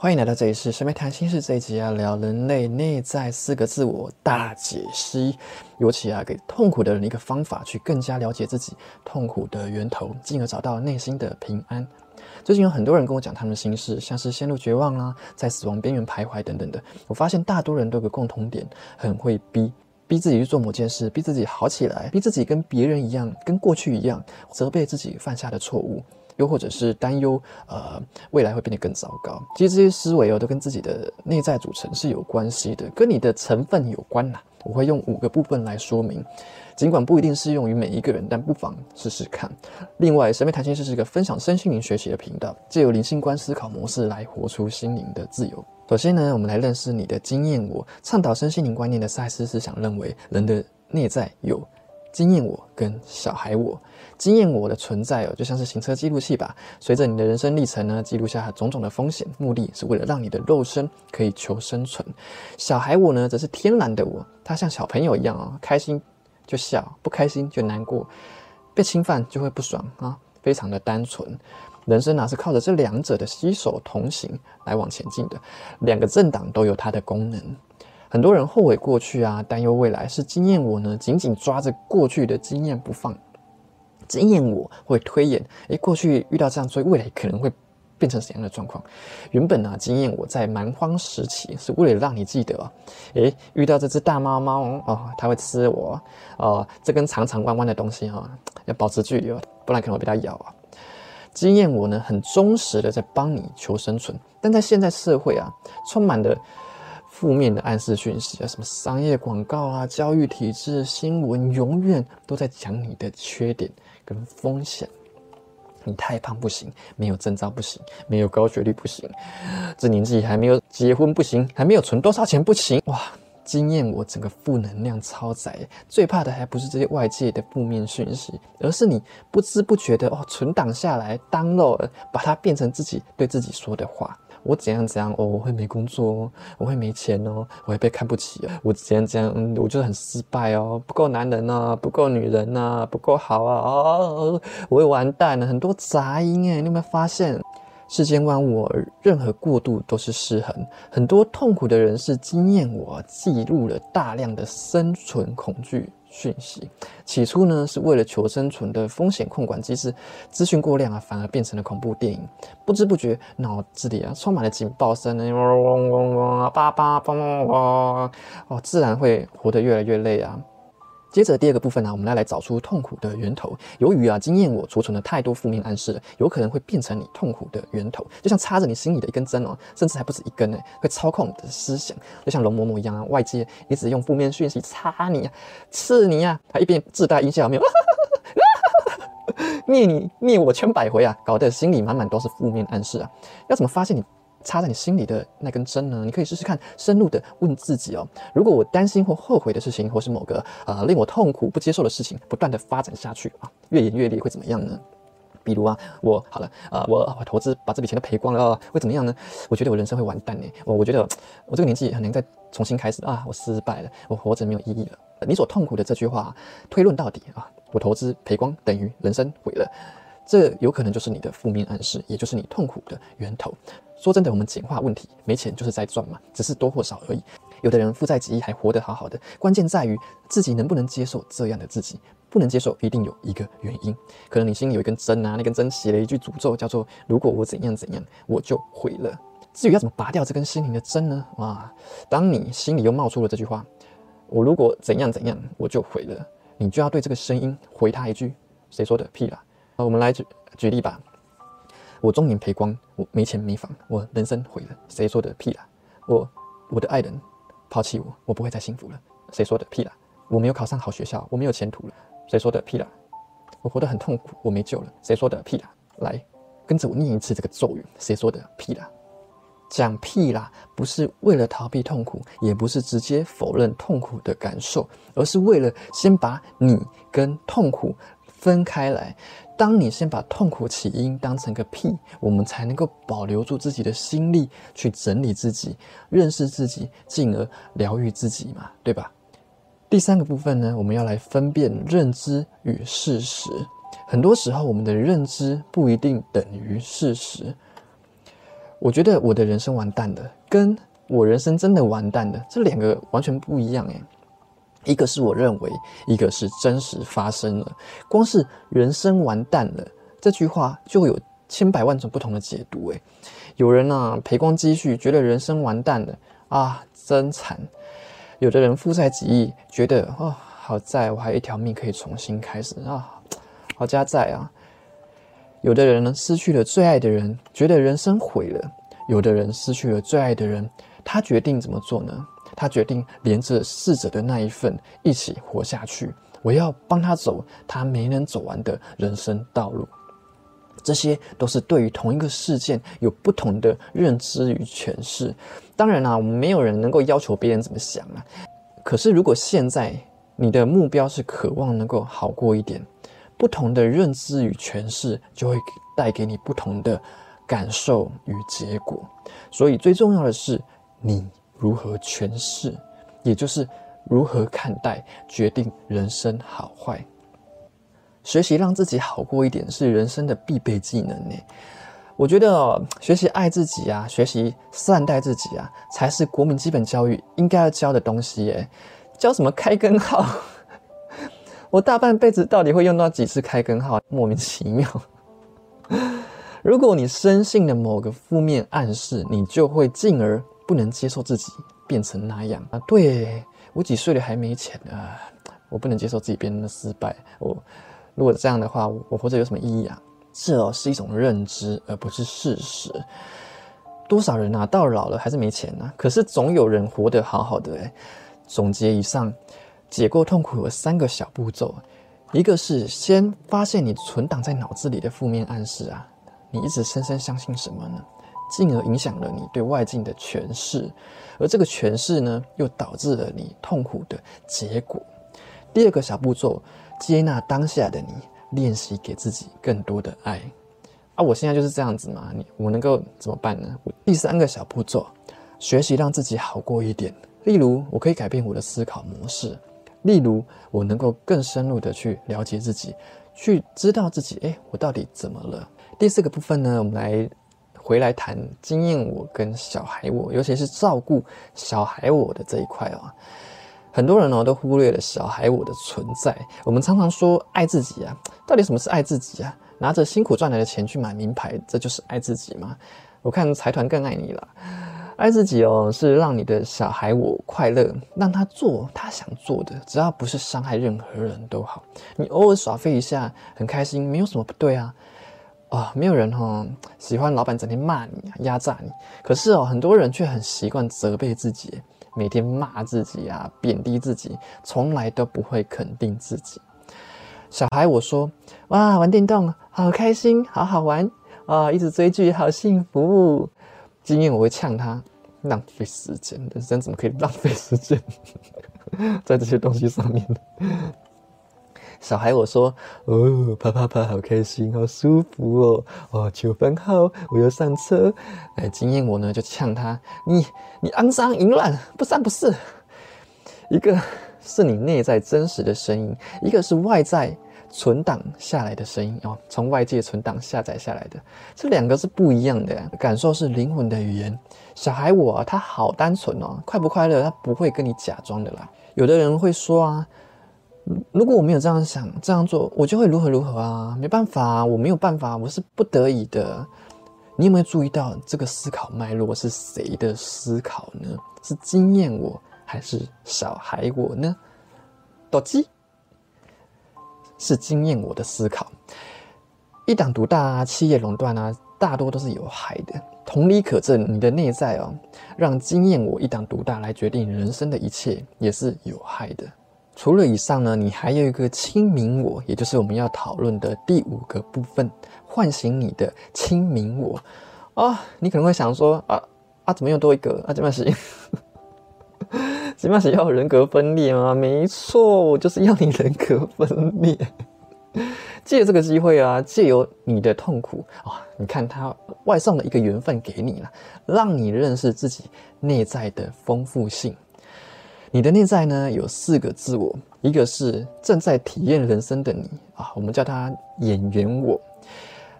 欢迎来到这里是神秘谈心事这一集要聊人类内在四个自我大解析，尤其啊给痛苦的人一个方法，去更加了解自己痛苦的源头，进而找到内心的平安。最近有很多人跟我讲他们的心事，像是陷入绝望啊，在死亡边缘徘徊等等的。我发现大多人都有个共同点，很会逼，逼自己去做某件事，逼自己好起来，逼自己跟别人一样，跟过去一样，责备自己犯下的错误。又或者是担忧，呃，未来会变得更糟糕。其实这些思维哦，都跟自己的内在组成是有关系的，跟你的成分有关呐。我会用五个部分来说明，尽管不一定适用于每一个人，但不妨试试看。另外，神秘谈心师是一个分享身心灵学习的频道，借由灵性观思考模式来活出心灵的自由。首先呢，我们来认识你的经验。我倡导身心灵观念的赛斯思想认为，人的内在有。经验我跟小孩我，经验我的存在哦，就像是行车记录器吧。随着你的人生历程呢，记录下种种的风险，目的是为了让你的肉身可以求生存。小孩我呢，则是天然的我，他像小朋友一样啊，开心就笑，不开心就难过，被侵犯就会不爽啊，非常的单纯。人生呢，是靠着这两者的携手同行来往前进的，两个政党都有它的功能。很多人后悔过去啊，担忧未来，是经验我呢，紧紧抓着过去的经验不放。经验我会推演，诶，过去遇到这样，所以未来可能会变成怎样的状况？原本呢，经验我在蛮荒时期是为了让你记得，诶，遇到这只大猫猫哦，它会吃我哦，这根长长弯弯的东西哈，要保持距离哦，不然可能会被它咬啊。经验我呢，很忠实的在帮你求生存，但在现在社会啊，充满了。负面的暗示讯息啊，什么商业广告啊，教育体制、新闻，永远都在讲你的缺点跟风险。你太胖不行，没有证照不行，没有高学历不行，这年纪还没有结婚不行，还没有存多少钱不行。哇，惊艳我整个负能量超载。最怕的还不是这些外界的负面讯息，而是你不知不觉的哦存档下来，当了，把它变成自己对自己说的话。我怎样怎样哦，我会没工作哦，我会没钱哦，我会被看不起哦。我怎样怎样，嗯，我就很失败哦，不够男人啊，不够女人啊，不够好啊，哦，我会完蛋了。很多杂音诶，你有没有发现？世间万物，任何过度都是失衡。很多痛苦的人是经验我记录了大量的生存恐惧。讯息起初呢，是为了求生存的风险控管机制，资讯过量啊，反而变成了恐怖电影。不知不觉，脑子里啊充满了警报声，嗡嗡嗡嗡，叭叭叭叭叭，哦，自然会活得越来越累啊。接着第二个部分呢，我们要来找出痛苦的源头。由于啊，经验我储存了太多负面暗示了，有可能会变成你痛苦的源头，就像插着你心里的一根针哦，甚至还不止一根呢，会操控你的思想，就像容嬷嬷一样啊，外界一直用负面讯息插你啊，刺你啊，他一边自带音效没有，灭你灭我千百回啊，搞得心里满满都是负面暗示啊，要怎么发现你？插在你心里的那根针呢？你可以试试看，深入的问自己哦：如果我担心或后悔的事情，或是某个呃令我痛苦不接受的事情，不断的发展下去啊，越演越烈会怎么样呢？比如啊，我好了啊，我我投资把这笔钱都赔光了，会怎么样呢？我觉得我人生会完蛋呢。我我觉得我这个年纪很难再重新开始啊，我失败了，我活着没有意义了。你所痛苦的这句话推论到底啊，我投资赔光等于人生毁了，这有可能就是你的负面暗示，也就是你痛苦的源头。说真的，我们简化问题，没钱就是在赚嘛，只是多或少而已。有的人负债几亿还活得好好的，关键在于自己能不能接受这样的自己。不能接受，一定有一个原因，可能你心里有一根针啊，那根针写了一句诅咒，叫做“如果我怎样怎样，我就毁了”。至于要怎么拔掉这根心灵的针呢？哇，当你心里又冒出了这句话：“我如果怎样怎样，我就毁了”，你就要对这个声音回他一句：“谁说的屁啦？”我们来举举例吧。我中年赔光，我没钱没房，我人生毁了。谁说的屁啦？我我的爱人抛弃我，我不会再幸福了。谁说的屁啦？我没有考上好学校，我没有前途了。谁说的屁啦？我活得很痛苦，我没救了。谁说的屁啦？来，跟着我念一次这个咒语。谁说的屁啦？讲屁啦，不是为了逃避痛苦，也不是直接否认痛苦的感受，而是为了先把你跟痛苦分开来。当你先把痛苦起因当成个屁，我们才能够保留住自己的心力去整理自己、认识自己，进而疗愈自己嘛，对吧？第三个部分呢，我们要来分辨认知与事实。很多时候，我们的认知不一定等于事实。我觉得我的人生完蛋了，跟我人生真的完蛋了，这两个完全不一样诶。一个是我认为，一个是真实发生了。光是人生完蛋了这句话，就有千百万种不同的解读诶。有人呢赔光积蓄，觉得人生完蛋了啊，真惨；有的人负债几亿，觉得哦，好在我还有一条命可以重新开始啊，好加在啊。有的人呢失去了最爱的人，觉得人生毁了；有的人失去了最爱的人，他决定怎么做呢？他决定连着逝者的那一份一起活下去。我要帮他走他没能走完的人生道路。这些都是对于同一个事件有不同的认知与诠释。当然啦，我们没有人能够要求别人怎么想啊。可是如果现在你的目标是渴望能够好过一点。不同的认知与诠释，就会带给你不同的感受与结果。所以最重要的是你如何诠释，也就是如何看待，决定人生好坏。学习让自己好过一点，是人生的必备技能呢。我觉得学习爱自己啊，学习善待自己啊，才是国民基本教育应该要教的东西耶。教什么开根号？我大半辈子到底会用到几次开根号？莫名其妙。如果你深信了某个负面暗示，你就会进而不能接受自己变成那样啊！对我几岁了还没钱啊？我不能接受自己变那失败。我如果这样的话，我活着有什么意义啊？这是一种认知，而不是事实。多少人啊，到老了还是没钱呢？可是总有人活得好好的诶总结以上。解构痛苦有三个小步骤，一个是先发现你存档在脑子里的负面暗示啊，你一直深深相信什么呢？进而影响了你对外境的诠释，而这个诠释呢，又导致了你痛苦的结果。第二个小步骤，接纳当下的你，练习给自己更多的爱。啊，我现在就是这样子嘛，你我能够怎么办呢？第三个小步骤，学习让自己好过一点，例如我可以改变我的思考模式。例如，我能够更深入的去了解自己，去知道自己，哎，我到底怎么了？第四个部分呢，我们来回来谈经验我跟小孩我，尤其是照顾小孩我的这一块啊。很多人呢都忽略了小孩我的存在。我们常常说爱自己啊，到底什么是爱自己啊？拿着辛苦赚来的钱去买名牌，这就是爱自己吗？我看财团更爱你了。爱自己哦，是让你的小孩我快乐，让他做他想做的，只要不是伤害任何人都好。你偶尔耍废一下，很开心，没有什么不对啊。啊，没有人哈喜欢老板整天骂你、压榨你，可是哦，很多人却很习惯责备自己，每天骂自己啊，贬低自己，从来都不会肯定自己。小孩我说，哇，玩电动好开心，好好玩啊，一直追剧好幸福。经验我会呛他浪费时间，人生怎么可以浪费时间 在这些东西上面呢？小孩我说哦，啪啪啪，好开心，好舒服哦，哦，九分好，我要上车。哎，经验我呢就呛他，你你肮脏淫乱，不三不四。一个是你内在真实的声音，一个是外在。存档下来的声音哦，从外界存档下载下来的，这两个是不一样的。感受是灵魂的语言。小孩我他好单纯哦，快不快乐他不会跟你假装的啦。有的人会说啊，如果我没有这样想这样做，我就会如何如何啊，没办法，我没有办法，我是不得已的。你有没有注意到这个思考脉络是谁的思考呢？是经验我还是小孩我呢？斗鸡。是经验我的思考，一党独大啊，企业垄断啊，大多都是有害的。同理可证，你的内在哦，让经验我一党独大来决定人生的一切，也是有害的。除了以上呢，你还有一个清明我，也就是我们要讨论的第五个部分，唤醒你的清明我。啊，你可能会想说啊啊，怎么又多一个啊？怎么行？起码是要人格分裂吗？没错，我就是要你人格分裂。借这个机会啊，借由你的痛苦啊，你看他外送了一个缘分给你了，让你认识自己内在的丰富性。你的内在呢，有四个自我，一个是正在体验人生的你啊，我们叫他演员我。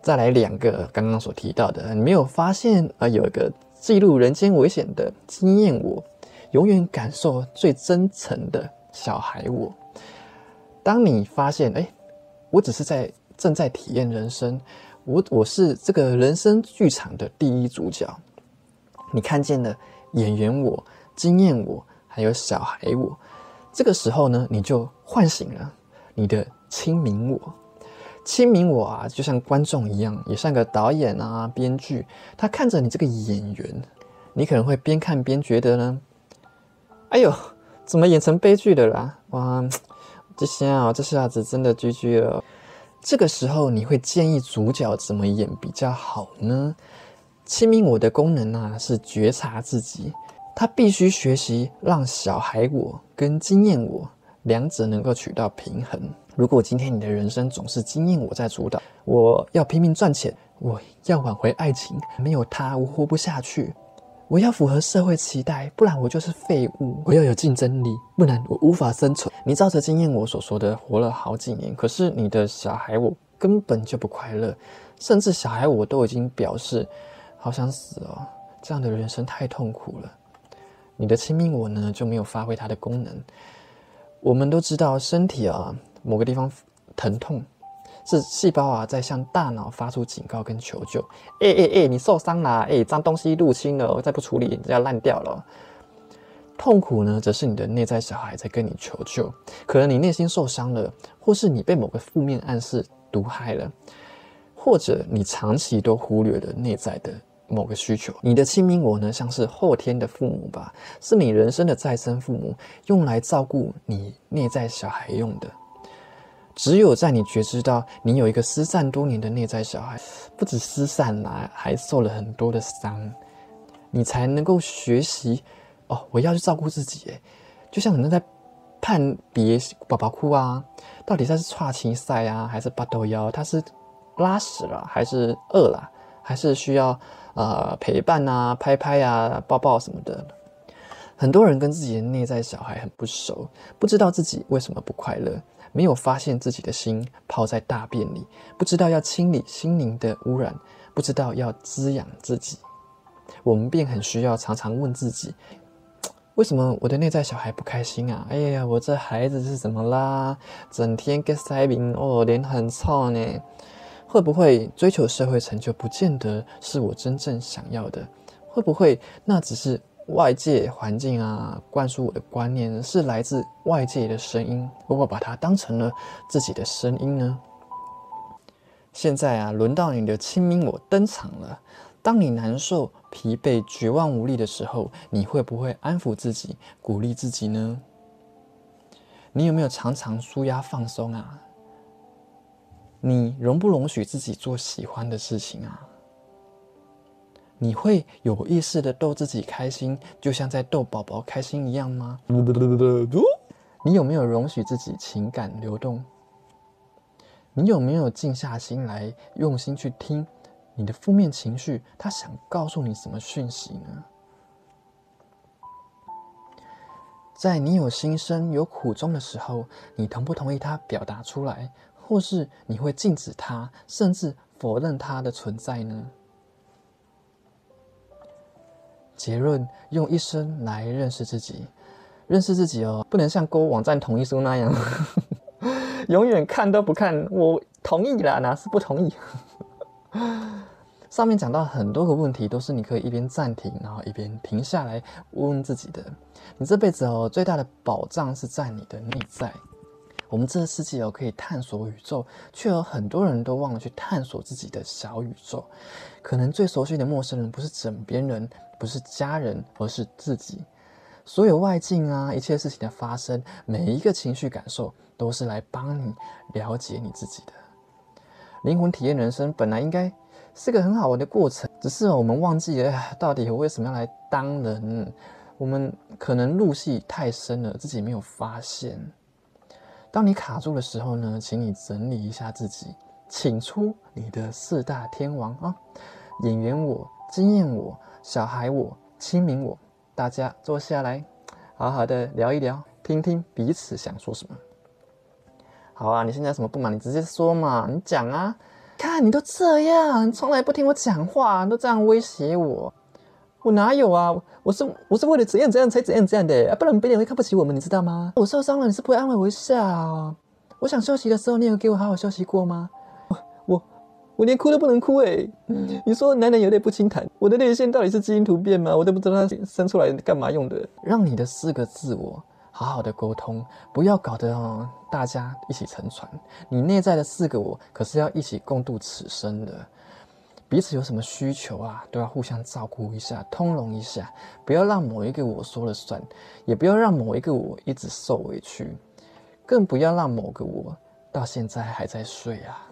再来两个刚刚所提到的，你没有发现啊？有一个记录人间危险的经验，我永远感受最真诚的小孩我。当你发现，哎，我只是在正在体验人生，我我是这个人生剧场的第一主角。你看见了演员我、经验我，还有小孩我。这个时候呢，你就唤醒了你的清明我。清明我啊，就像观众一样，也像个导演啊、编剧。他看着你这个演员，你可能会边看边觉得呢，哎呦，怎么演成悲剧的啦？哇，这下啊，这下子真的 GG 了。这个时候，你会建议主角怎么演比较好呢？清明我的功能啊，是觉察自己，他必须学习让小孩我跟经验我两者能够取到平衡。如果今天你的人生总是经验我在主导，我要拼命赚钱，我要挽回爱情，没有他我活不下去，我要符合社会期待，不然我就是废物，我要有竞争力，不然我无法生存。你照着经验我所说的活了好几年，可是你的小孩我根本就不快乐，甚至小孩我都已经表示好想死哦，这样的人生太痛苦了。你的亲密我呢就没有发挥它的功能。我们都知道身体啊。某个地方疼痛，是细胞啊在向大脑发出警告跟求救。哎哎哎，你受伤啦！哎，脏东西入侵了，再不处理就要烂掉了。痛苦呢，则是你的内在小孩在跟你求救。可能你内心受伤了，或是你被某个负面暗示毒害了，或者你长期都忽略了内在的某个需求。你的亲明我呢，像是后天的父母吧，是你人生的再生父母，用来照顾你内在小孩用的。只有在你觉知到你有一个失散多年的内在小孩，不止失散了，还受了很多的伤，你才能够学习哦，我要去照顾自己。哎，就像可能在判别宝宝哭啊，到底他是岔情赛啊，还是八斗腰？他是拉屎了，还是饿了，还是需要呃陪伴啊、拍拍啊、抱抱什么的？很多人跟自己的内在小孩很不熟，不知道自己为什么不快乐。没有发现自己的心泡在大便里，不知道要清理心灵的污染，不知道要滋养自己，我们便很需要常常问自己：为什么我的内在小孩不开心啊？哎呀，我这孩子是怎么啦？整天跟塞饼哦，脸很臭呢？会不会追求社会成就不见得是我真正想要的？会不会那只是？外界环境啊，灌输我的观念是来自外界的声音，如果把它当成了自己的声音呢？现在啊，轮到你的亲民我登场了。当你难受、疲惫、绝望无力的时候，你会不会安抚自己、鼓励自己呢？你有没有常常舒压放松啊？你容不容许自己做喜欢的事情啊？你会有意识的逗自己开心，就像在逗宝宝开心一样吗？你有没有容许自己情感流动？你有没有静下心来，用心去听你的负面情绪？他想告诉你什么讯息呢？在你有心声、有苦衷的时候，你同不同意他表达出来，或是你会禁止他，甚至否认他的存在呢？结论：用一生来认识自己，认识自己哦，不能像勾网站同意书那样，永远看都不看。我同意啦，哪是不同意？上面讲到很多个问题，都是你可以一边暂停，然后一边停下来问问自己的。你这辈子哦，最大的保障是在你的内在。我们这个世界哦，可以探索宇宙，却有很多人都忘了去探索自己的小宇宙。可能最熟悉的陌生人，不是枕边人。不是家人，而是自己。所有外境啊，一切事情的发生，每一个情绪感受，都是来帮你了解你自己的。灵魂体验人生本来应该是个很好玩的过程，只是我们忘记了 到底我为什么要来当人。我们可能入戏太深了，自己没有发现。当你卡住的时候呢，请你整理一下自己，请出你的四大天王啊，演员我，经验我。小孩，我亲民，我大家坐下来，好好的聊一聊，听听彼此想说什么。好啊，你现在什么不满？你直接说嘛，你讲啊。看你都这样，从来不听我讲话，都这样威胁我。我哪有啊？我是我是为了怎样怎样才怎样怎样的，不然别人会看不起我们，你知道吗？我受伤了，你是不会安慰我一下啊？我想休息的时候，你有给我好好休息过吗？我我我连哭都不能哭哎！你说男人有泪不轻弹，我的泪腺到底是基因突变吗？我都不知道它生出来干嘛用的。让你的四个自我好好的沟通，不要搞得哦大家一起沉船。你内在的四个我可是要一起共度此生的。彼此有什么需求啊，都要互相照顾一下，通融一下，不要让某一个我说了算，也不要让某一个我一直受委屈，更不要让某个我到现在还在睡啊。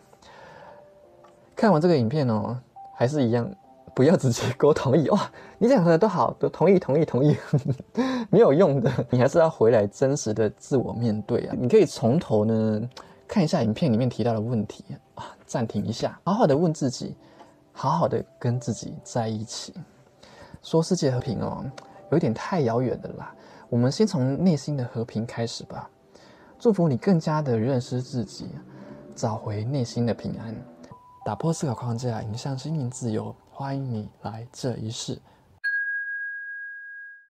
看完这个影片哦，还是一样，不要直接给我同意哇！你讲的都好，都同意，同意，同意，没有用的，你还是要回来真实的自我面对啊。你可以从头呢看一下影片里面提到的问题啊，暂停一下，好好的问自己。好好的跟自己在一起，说世界和平哦，有点太遥远的啦。我们先从内心的和平开始吧。祝福你更加的认识自己，找回内心的平安，打破思考框架，迎向心灵自由。欢迎你来这一世。